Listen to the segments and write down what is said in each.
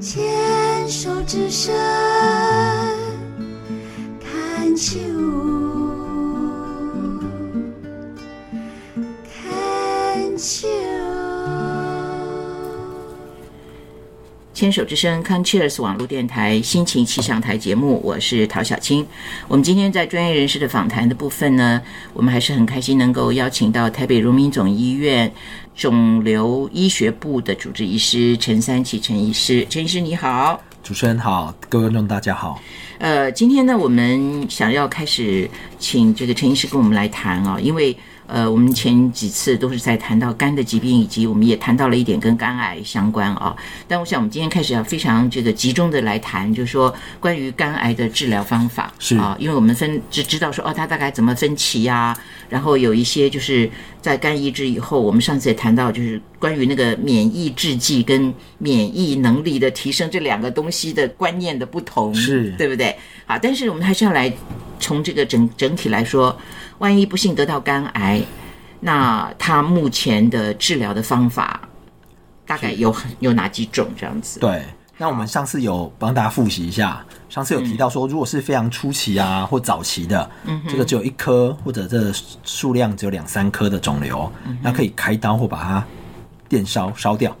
牵手之声看秋，牵手之声 c o n c h e e r s 网络电台心情气象台节目，我是陶小青。我们今天在专业人士的访谈的部分呢，我们还是很开心能够邀请到台北荣民总医院肿瘤医学部的主治医师陈三奇陈医师。陈医师你好。主持人好，各位观众大家好。呃，今天呢，我们想要开始请这个陈医师跟我们来谈啊，因为呃，我们前几次都是在谈到肝的疾病，以及我们也谈到了一点跟肝癌相关啊。但我想我们今天开始要非常这个集中的来谈，就是说关于肝癌的治疗方法是啊，因为我们分只知道说哦，它大概怎么分期呀、然后有一些就是在肝移植以后，我们上次也谈到，就是关于那个免疫制剂跟免疫能力的提升这两个东西的观念的不同，是对不对？好，但是我们还是要来从这个整整体来说，万一不幸得到肝癌，那他目前的治疗的方法大概有很有哪几种这样子？对，那我们上次有帮大家复习一下，上次有提到说，如果是非常初期啊或早期的，这个只有一颗或者这数量只有两三颗的肿瘤，那可以开刀或把它电烧烧掉。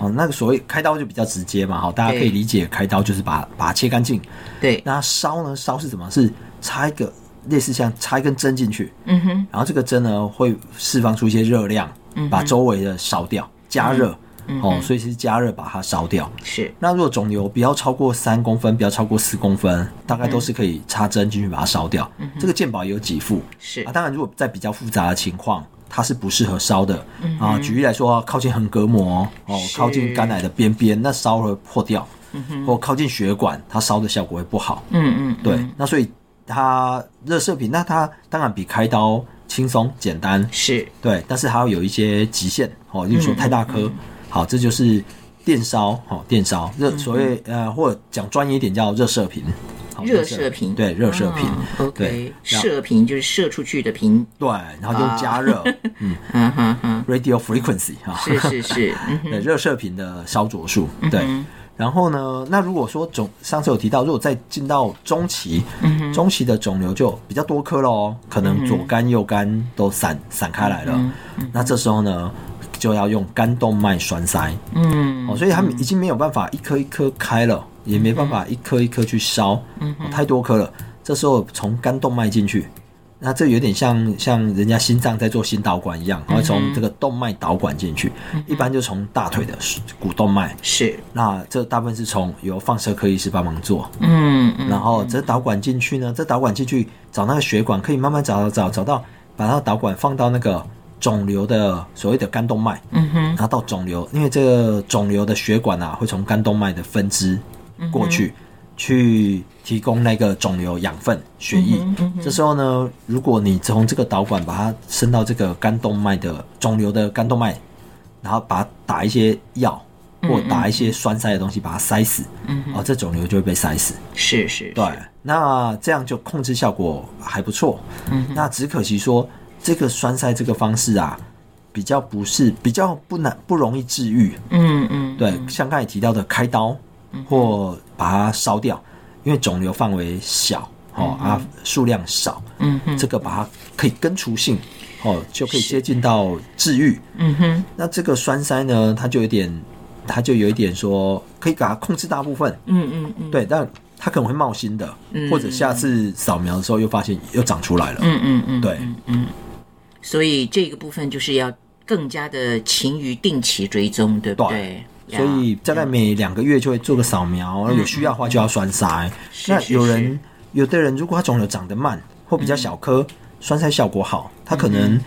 哦，那个所谓开刀就比较直接嘛，好，大家可以理解，开刀就是把把它切干净。对，那烧呢？烧是怎么？是插一个类似像插一根针进去，嗯哼，然后这个针呢会释放出一些热量，把周围的烧掉，加热。哦，所以是加热把它烧掉。是那如果肿瘤不要超过三公分，不要超过四公分，大概都是可以插针进去把它烧掉。这个健保也有给付。是啊，当然如果在比较复杂的情况，它是不适合烧的。啊，举例来说，靠近横膈膜哦，靠近肝癌的边边，那烧了破掉，或靠近血管，它烧的效果会不好。嗯嗯，对，那所以它热射频，那它当然比开刀轻松简单，是。对，但是它要有一些极限哦，例如说太大颗，好，这就是电烧，好，电烧热，所谓呃，或者讲专业一点叫热射频，好热射频。对，热射频，OK，，射频就是射出去的频，对，然后用加热，嗯。嗯哼哼，，radio frequency 哈，是是是，热射频的烧灼数，对。然后呢，那如果说肿，上次有提到，如果再进到中期，嗯中期的肿瘤就比较多颗了哦，可能左肝右肝都散散开来了。嗯那这时候呢，就要用肝动脉栓塞。嗯哦，所以他们已经没有办法一颗一颗开了，也没办法一颗一颗去烧，太多颗了。这时候从肝动脉进去，那这有点像像人家心脏在做心导管一样，会从这个动脉导管进去，一般就从大腿的股动脉。是，那这大部分是从由放射科医师帮忙做，嗯嗯然后这导管进去呢，这导管进去找那个血管，可以慢慢找找找找到，把那个导管放到那个肿瘤的所谓的肝动脉，嗯哼，然后到肿瘤，因为这个肿瘤的血管啊会从肝动脉的分支过去，去提供那个肿瘤养分血液。这时候呢，如果你从这个导管把它伸到这个肝动脉的肿瘤的肝动脉，然后把它打一些药。或打一些栓塞的东西把它塞死，哦，这肿瘤就会被塞死。是是，对，那这样就控制效果还不错。嗯，那只可惜说这个栓塞这个方式啊，比较不是比较不难不容易治愈。嗯嗯，对，像刚才提到的开刀或把它烧掉，因为肿瘤范围小哦啊数量少，嗯哼，这个把它可以根除性哦就可以接近到治愈。嗯哼，那这个栓塞呢，它就有点，它就有一点说可以把它控制大部分。嗯嗯嗯，对，但它可能会冒新的，或者下次扫描的时候又发现又长出来了。嗯嗯嗯，对，嗯所以这个部分就是要更加的勤于定期追踪，对不对？所以大概每两个月就会做个扫描，有需要的话就要栓塞。那是有人有的人如果他肿瘤长得慢或比较小颗，栓塞效果好，他可能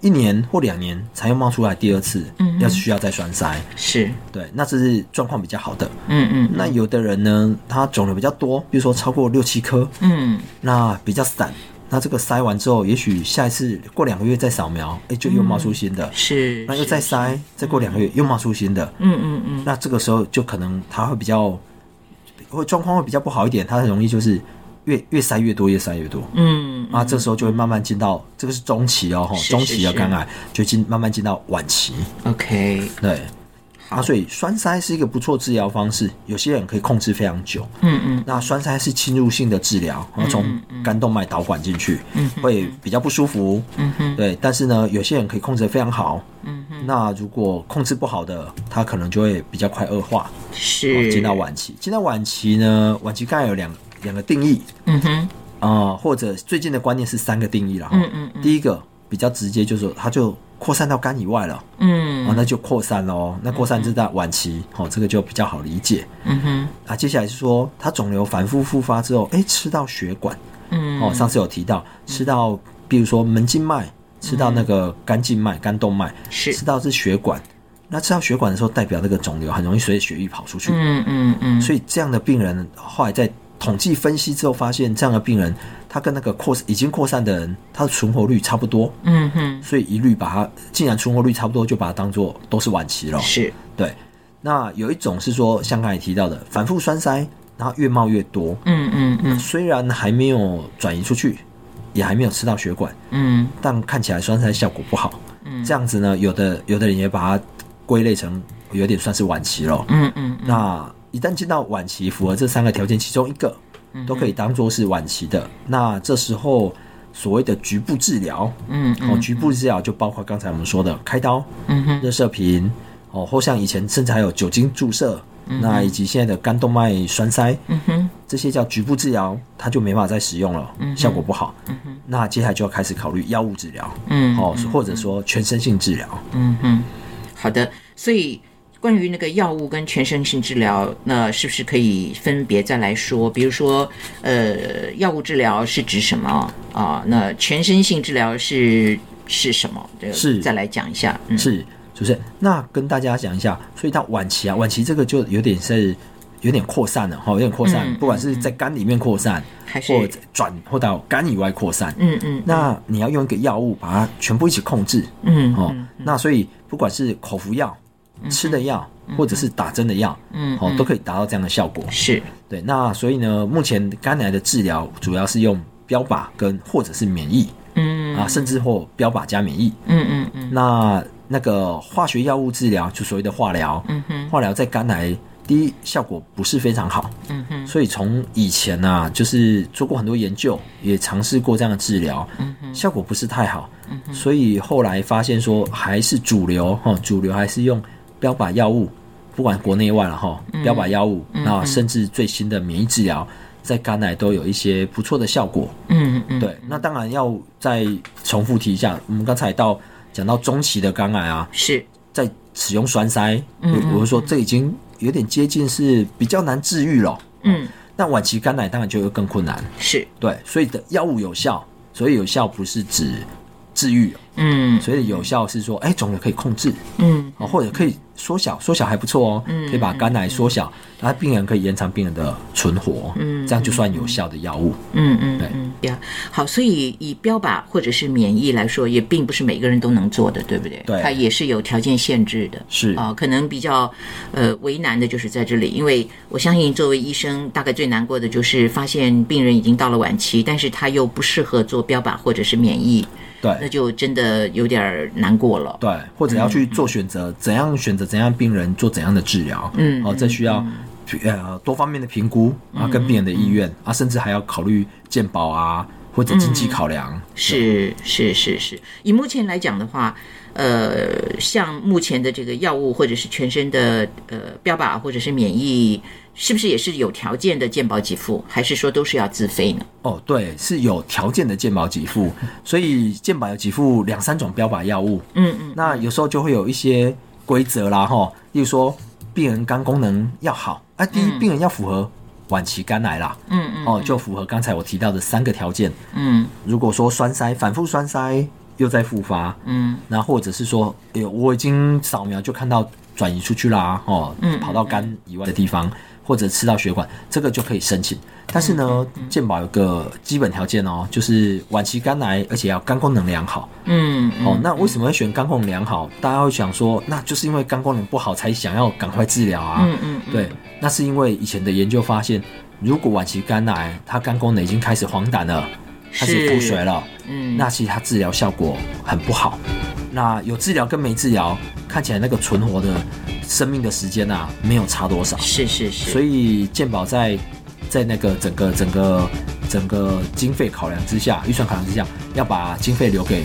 一年或两年才又冒出来第二次，要是需要再栓塞。是，对，那这是状况比较好的。嗯嗯那有的人呢，他肿瘤比较多，比如说超过六七颗，嗯，那比较散。那这个塞完之后，也许下一次过两个月再扫描，哎，就又冒出新的。是，那又再塞，再过两个月又冒出新的。嗯嗯嗯，那这个时候就可能它会比较，会状况会比较不好一点，它很容易就是越越塞越多，越塞越多。嗯啊，这时候就会慢慢进到这个是中期哦，哈中期的肝癌就进慢慢进到晚期。，OK，对，好啊，所以栓塞是一个不错治疗方式，有些人可以控制非常久。嗯嗯那栓塞是侵入性的治疗，然后从肝动脉导管进去，会比较不舒服。嗯哼，对，但是呢，有些人可以控制得非常好。嗯哼，那如果控制不好的，他可能就会比较快恶化，哦是进到，晚期。进到晚期呢，晚期肝癌有两两个定义嗯哼，啊、或者最近的观念是三个定义了。嗯嗯嗯第一个比较直接，就是说它就扩散到肝以外了，嗯。哦，那就扩散喽。那扩散是在晚期，哦，这个就比较好理解。嗯哼，啊，接下来是说它肿瘤反复复发之后，哎，吃到血管，嗯。哦，上次有提到吃到，比如说门静脉，吃到那个肝静脉、肝动脉，是。吃到是血管。那吃到血管的时候，代表那个肿瘤很容易随着血液跑出去。嗯嗯嗯，所以这样的病人后来在统计分析之后，发现这样的病人，他跟那个扩已经扩散的人，他的存活率差不多，嗯哼，所以一律把它，既然存活率差不多，就把它当做都是晚期了。是，对。那有一种是说，像刚才提到的，反复栓塞，然后越冒越多，嗯嗯嗯虽然还没有转移出去，也还没有吃到血管，嗯但看起来栓塞效果不好。嗯这样子呢，有的有的人也把它归类成有点算是晚期了。嗯嗯那一旦进到晚期，符合这三个条件其中一个，嗯都可以当做是晚期的。那这时候所谓的局部治疗，嗯哦，局部治疗就包括刚才我们说的开刀、嗯哼，热射频，哦，或像以前甚至还有酒精注射，那以及现在的肝动脉栓塞，嗯哼，这些叫局部治疗，它就没办法再使用了，效果不好。那接下来就要开始考虑药物治疗，嗯哦，或者说全身性治疗。嗯哼，好的，所以。关于那个药物跟全身性治疗，那是不是可以分别再来说？比如说，呃，药物治疗是指什么啊？那全身性治疗是是什么？这个是再来讲一下。嗯，是，是不是？那跟大家讲一下，所以到晚期啊，晚期这个就有点是有点扩散了哈，有点扩散，嗯不管是在肝里面扩散，还是转或到肝以外扩散。嗯嗯那你要用一个药物把它全部一起控制嗯哦。那所以不管是口服药、吃的药，或者是打针的药，嗯哦，都可以达到这样的效果。是。对，那所以呢，目前肝癌的治疗主要是用标靶跟或者是免疫嗯。啊，甚至或标靶加免疫。嗯嗯嗯。那那个化学药物治疗，就所谓的化疗，嗯哼。化疗在肝癌第一效果不是非常好，嗯哼。所以从以前呐、就是做过很多研究，也尝试过这样的治疗，嗯效果不是太好，嗯所以后来发现说还是主流哈，主流还是用标靶药物，不管国内外了哈，嗯。标靶药物，那甚至最新的免疫治疗。在肝癌都有一些不错的效果，嗯嗯。对，那当然要再重复提一下，我们刚才到讲到中期的肝癌啊，是。在使用栓塞，嗯我我是说这已经有点接近是比较难治愈了。嗯。那晚期肝癌当然就会更困难，是。对，所以的药物有效，所以有效不是指治愈，嗯。所以有效是说，哎，肿瘤可以控制。嗯。哦，或者可以缩小，缩小还不错哦，可以把肝癌缩小，然后病人可以延长病人的存活，嗯这样就算有效的药物。嗯嗯对。嗯呀，好，所以以标靶或者是免疫来说，也并不是每个人都能做的，对不对？对。它也是有条件限制的。是。啊、可能比较呃为难的就是在这里，因为我相信作为医生，大概最难过的就是发现病人已经到了晚期，但是他又不适合做标靶或者是免疫，那就真的有点儿难过了。对，或者要去做选择，怎样选择怎样病人做怎样的治疗，嗯哦，这需要呃多方面的评估啊，跟病人的意愿啊，甚至还要考虑健保啊或者经济考量。是是是是，以目前来讲的话，呃，像目前的这个药物或者是全身的呃标靶或者是免疫，是不是也是有条件的健保给付，还是说都是要自费呢？哦，对，是有条件的健保给付，所以健保有给付两三种标靶药物。嗯嗯那有时候就会有一些规则啦，哈，例如说病人肝功能要好，啊，第一病人要符合晚期肝癌啦，嗯嗯哦，就符合刚才我提到的三个条件。嗯。如果说栓塞反复栓塞又在复发，嗯。那或者是说，哎欸，我已经扫描就看到转移出去啦，哦，嗯跑到肝以外的地方，或者吃到血管，这个就可以申请。但是呢，健保有个基本条件哦，就是晚期肝癌，而且要肝功能良好。嗯哦，那为什么会选肝功能良好？大家会想说，那就是因为肝功能不好才想要赶快治疗啊。嗯嗯对，那是因为以前的研究发现，如果晚期肝癌，它肝功能已经开始黄疸了，开始腹水了，嗯，那其实它治疗效果很不好。那有治疗跟没治疗，看起来那个存活的生命的时间啊，没有差多少。是是是，所以健保在在那个整个整个整个经费考量之下，预算考量之下，要把经费留给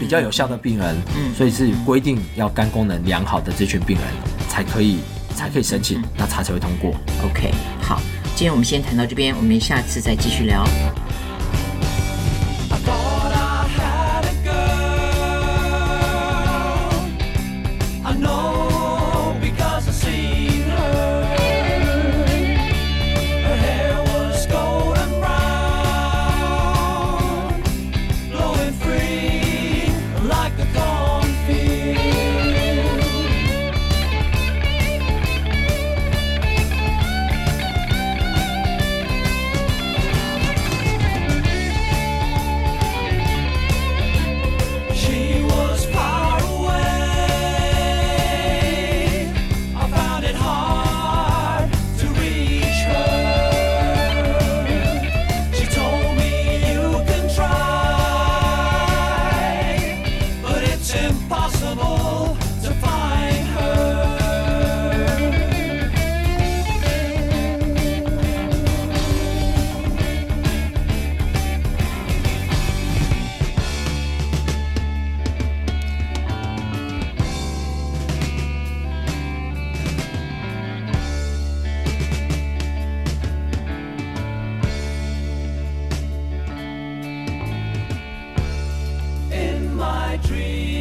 比较有效的病人。嗯所以是规定要肝功能良好的这群病人才可以才可以申嗯请，那他才会通过。OK，好，今天我们先谈到这边，我们下次再继续聊。dream.